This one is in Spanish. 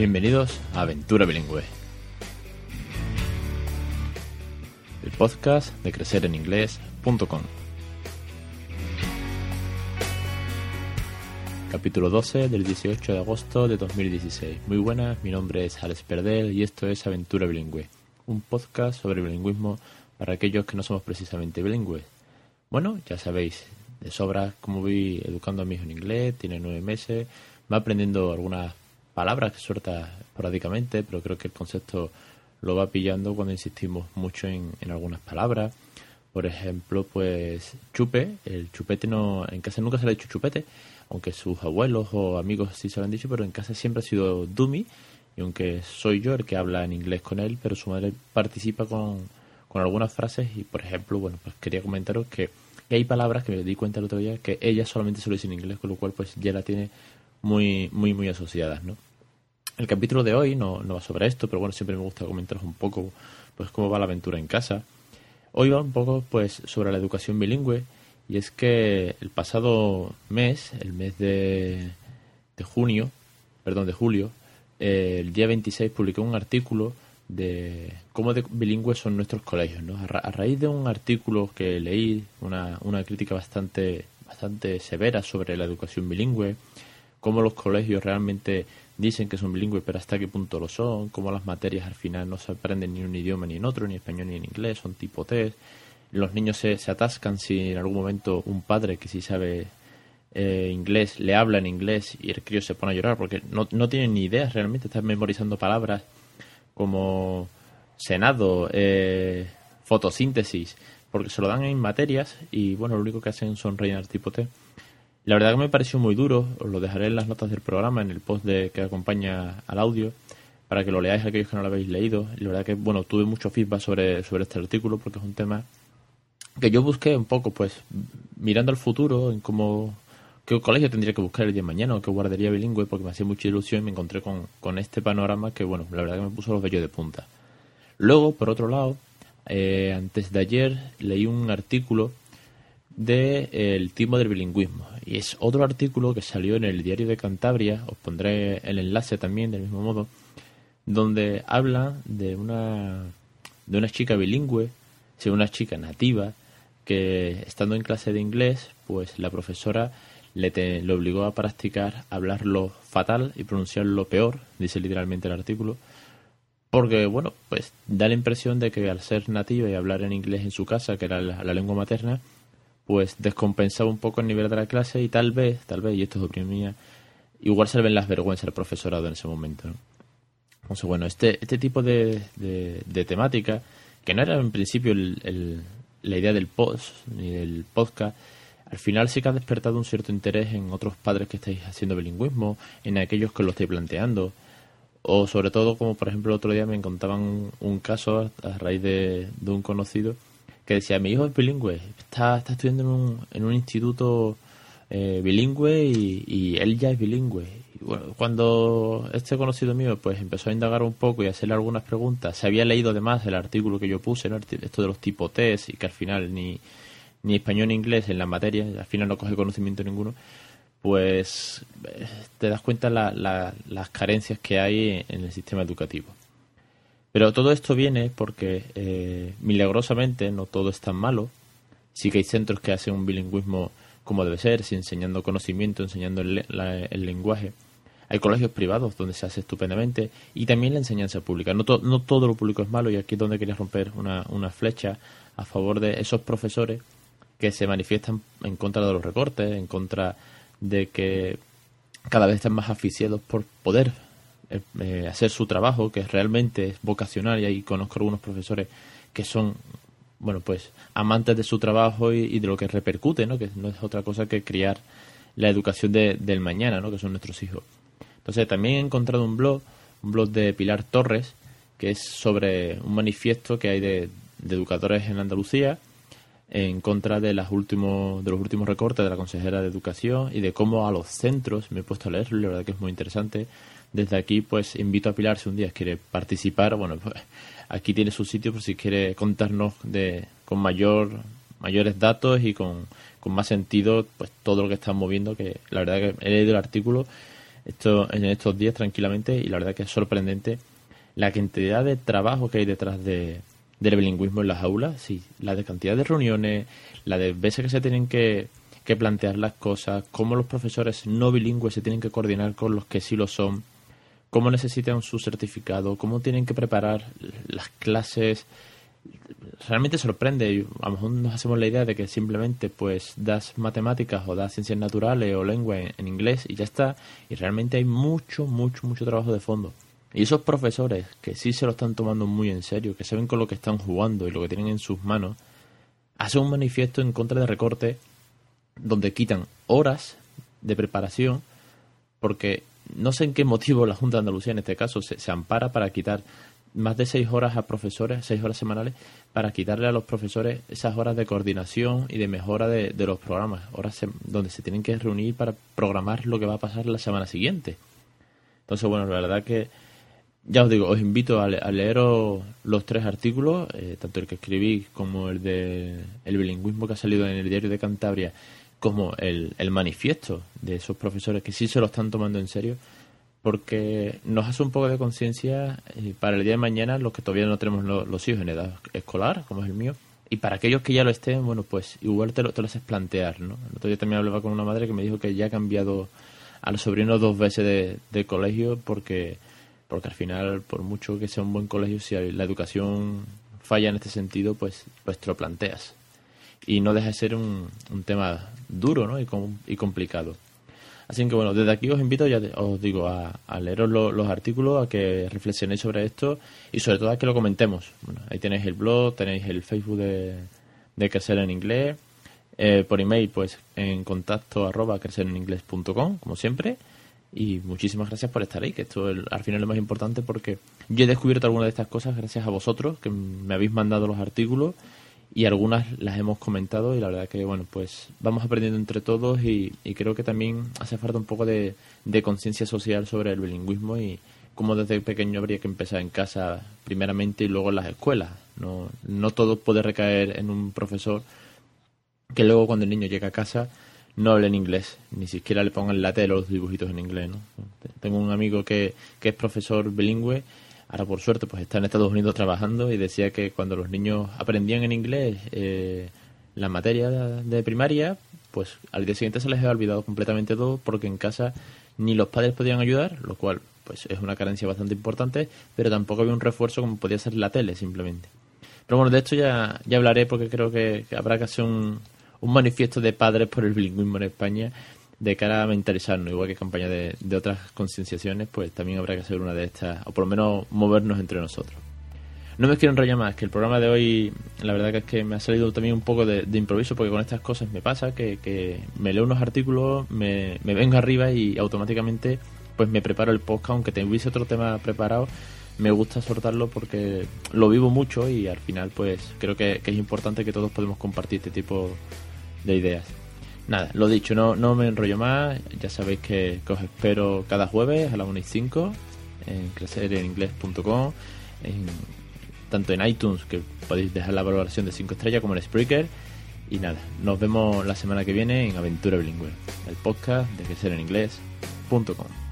Bienvenidos a Aventura Bilingüe, el podcast de crecereninglés.com. Capítulo 12 del 18 de agosto de 2016. Muy buenas, mi nombre es Alex Perdel y esto es Aventura Bilingüe, un podcast sobre bilingüismo para aquellos que no somos precisamente bilingües. Bueno, ya sabéis de sobra cómo voy educando a mi hijo en inglés, tiene nueve meses, va aprendiendo algunas palabras que suelta esporádicamente, pero creo que el concepto lo va pillando cuando insistimos mucho en, algunas palabras. Por ejemplo, pues chupe, el chupete no, en casa nunca se le ha dicho chupete, aunque sus abuelos o amigos sí se lo han dicho, pero en casa siempre ha sido dummy, y aunque soy yo el que habla en inglés con él, pero su madre participa con, con algunas frases y, por ejemplo, bueno, pues quería comentaros que hay palabras que me di cuenta el otro día que ella solamente se lo dice en inglés, con lo cual pues ya la tiene muy, muy, muy asociadas, ¿no? El capítulo de hoy no, no va sobre esto, pero bueno, siempre me gusta comentaros un poco pues cómo va la aventura en casa. Hoy va un poco pues sobre la educación bilingüe y es que el pasado mes, el mes de, junio, perdón, de julio, eh, el día 26 publiqué un artículo de cómo de bilingües son nuestros colegios. ¿no? A, raíz de un artículo que leí, una, una crítica bastante, bastante severa sobre la educación bilingüe, cómo los colegios realmente dicen que son bilingües, pero hasta qué punto lo son, cómo las materias al final no se aprenden ni un idioma ni en otro, ni español ni en inglés, son tipo test. Los niños se, se atascan si en algún momento un padre que sí sabe eh, inglés le habla en inglés y el crío se pone a llorar porque no, no tiene ni idea realmente, está memorizando palabras como senado, eh, fotosíntesis, porque se lo dan en materias y bueno, lo único que hacen son rellenar tipo T. La verdad que me pareció muy duro, os lo dejaré en las notas del programa, en el post de, que acompaña al audio, para que lo leáis aquellos que no lo habéis leído. la verdad que, bueno, tuve mucho feedback sobre, sobre este artículo porque es un tema que yo busqué un poco, pues, mirando al futuro, en cómo, qué colegio tendría que buscar el día de mañana o qué guardería bilingüe, porque me hacía mucha ilusión y me encontré con, con este panorama que, bueno, la verdad que me puso los vellos de punta. Luego, por otro lado, eh, antes de ayer leí un artículo de eh, timo del bilingüismo. Y es otro artículo que salió en el diario de Cantabria os pondré el enlace también del mismo modo donde habla de una de una chica bilingüe de una chica nativa que estando en clase de inglés, pues la profesora le, le obligó a practicar hablarlo fatal y pronunciarlo peor, dice literalmente el artículo, porque, bueno, pues da la impresión de que al ser nativa y hablar en inglés en su casa, que era la, lengua materna, pues descompensaba un poco el nivel de la clase y tal vez, tal vez, y esto es opinión mía, igual se le ven las vergüenzas al profesorado en ese momento. ¿no? Entonces, bueno, este, este tipo de, de, de temática, que no era en principio el, la idea del post ni del podcast, al final sí que ha despertado un cierto interés en otros padres que estáis haciendo bilingüismo, en aquellos que lo estáis planteando, o sobre todo como por ejemplo el otro día me contaban un caso a raíz de, un conocido que decía, mi hijo es bilingüe, está, está estudiando en un, en un instituto eh, bilingüe y, él ya es bilingüe. Y bueno, cuando este conocido mío pues empezó a indagar un poco y a hacerle algunas preguntas, se había leído además el artículo que yo puse, esto de los tipos test y que al final ni, ni español ni inglés en la materia, al final no coge conocimiento ninguno, pues eh, te das cuenta la, las carencias que hay en el sistema educativo. Pero todo esto viene porque eh, milagrosamente no todo es tan malo. Sí que hay centros que hacen un bilingüismo como debe ser, enseñando conocimiento, enseñando el, el, lenguaje. Hay colegios privados donde se hace estupendamente y también la enseñanza pública. No, no todo lo público es malo y aquí es donde quería romper una, una flecha a favor de esos profesores que se manifiestan en contra de los recortes, en contra de que cada vez están más aficiados por poder eh, eh, hacer su trabajo, que realmente es vocacional, y ahí conozco algunos profesores que son, bueno, pues amantes de su trabajo y, de lo que repercute, ¿no? Que no es otra cosa que criar la educación de, del mañana, ¿no? Que son nuestros hijos. Entonces también he encontrado un blog, un blog de Pilar Torres, que es sobre un manifiesto que hay de educadores en Andalucía, en contra de, las de los últimos recortes de la consejera de Educación y de cómo a los centros, me he puesto a leerlo, la verdad que es muy interesante. Desde aquí, pues invito a Pilar si un día quiere participar, bueno, pues aquí tiene su sitio por si quiere contarnos de, con mayor, mayores datos y con, con más sentido, pues todo lo que están moviendo, que la verdad que he leído el artículo, esto, en estos días tranquilamente y la verdad que es sorprendente la cantidad de trabajo que hay detrás de, del bilingüismo en las aulas, sí, la de cantidad de reuniones, la de veces que se tienen que, que plantear las cosas, cómo los profesores no bilingües se tienen que coordinar con los que sí lo son, cómo necesitan su certificado, cómo tienen que preparar las clases. Realmente sorprende. A lo mejor nos hacemos la idea de que simplemente pues das matemáticas o das ciencias naturales o lengua en, inglés y ya está. Y realmente hay mucho, mucho, mucho trabajo de fondo. Y esos profesores que sí se lo están tomando muy en serio, que saben con lo que están jugando y lo que tienen en sus manos, hacen un manifiesto en contra de recorte donde quitan horas de preparación porque no sé en qué motivo la Junta de Andalucía en este caso se, ampara para quitar más de seis horas a profesores, seis horas semanales, para quitarle a los profesores esas horas de coordinación y de mejora de, los programas, horas donde se tienen que reunir para programar lo que va a pasar la semana siguiente. Entonces, bueno, la verdad que ya os digo, os invito a, leer los tres artículos, eh, tanto el que escribí como el de el bilingüismo que ha salido en el diario de Cantabria como el, el manifiesto de esos profesores que sí se lo están tomando en serio, porque nos hace un poco de conciencia eh, para el día de mañana, los que todavía no tenemos los hijos en edad escolar, como es el mío, y para aquellos que ya lo estén, bueno, pues igual te lo, te lo haces plantear, ¿no? El otro día también hablaba con una madre que me dijo que ya ha cambiado a los sobrinos dos veces de, de colegio porque, porque al final, por mucho que sea un buen colegio, si la educación falla en este sentido, pues, pues te lo planteas y no deja de ser un, un tema duro ¿no? y, y complicado. Así que bueno, desde aquí os invito, ya os digo, a, leeros los artículos, a que reflexionéis sobre esto y sobre todo a que lo comentemos. Bueno, ahí tenéis el blog, tenéis el Facebook de, de Crecer en Inglés, eh, por email pues en contacto arroba crecereninglés.com, como siempre. Y muchísimas gracias por estar ahí, que esto al final es lo más importante porque yo he descubierto algunas de estas cosas gracias a vosotros, que me habéis mandado los artículos y algunas las hemos comentado y la verdad que bueno pues vamos aprendiendo entre todos y, creo que también hace falta un poco de, conciencia social sobre el bilingüismo y cómo desde pequeño habría que empezar en casa primeramente y luego en las escuelas no no todo puede recaer en un profesor que luego cuando el niño llega a casa no hable en inglés ni siquiera le pongan la tele o los dibujitos en inglés ¿no? tengo un amigo que, que es profesor bilingüe Ahora, por suerte, pues está en Estados Unidos trabajando y decía que cuando los niños aprendían en inglés eh, la materia de primaria, pues al día siguiente se les había olvidado completamente todo porque en casa ni los padres podían ayudar, lo cual pues es una carencia bastante importante, pero tampoco había un refuerzo como podía ser la tele simplemente. Pero bueno, de esto ya, ya hablaré porque creo que, habrá que hacer un, un manifiesto de padres por el bilingüismo en España de cara a mentalizarnos, igual que campaña de, de otras concienciaciones, pues también habrá que hacer una de estas, o por lo menos movernos entre nosotros. No me quiero enrollar más, que el programa de hoy, la verdad que es que me ha salido también un poco de, improviso, porque con estas cosas me pasa que, que me leo unos artículos, me, me, vengo arriba y automáticamente pues me preparo el podcast, aunque tuviese otro tema preparado, me gusta soltarlo porque lo vivo mucho y al final pues creo que, que es importante que todos podemos compartir este tipo de ideas. Nada, lo dicho, no, no me enrollo más. Ya sabéis que, os espero cada jueves a las 1 y 5 en crecereninglés.com, en, tanto en iTunes, que podéis dejar la valoración de 5 estrellas, como en Spreaker. Y nada, nos vemos la semana que viene en Aventura Bilingüe, el podcast de crecereninglés.com.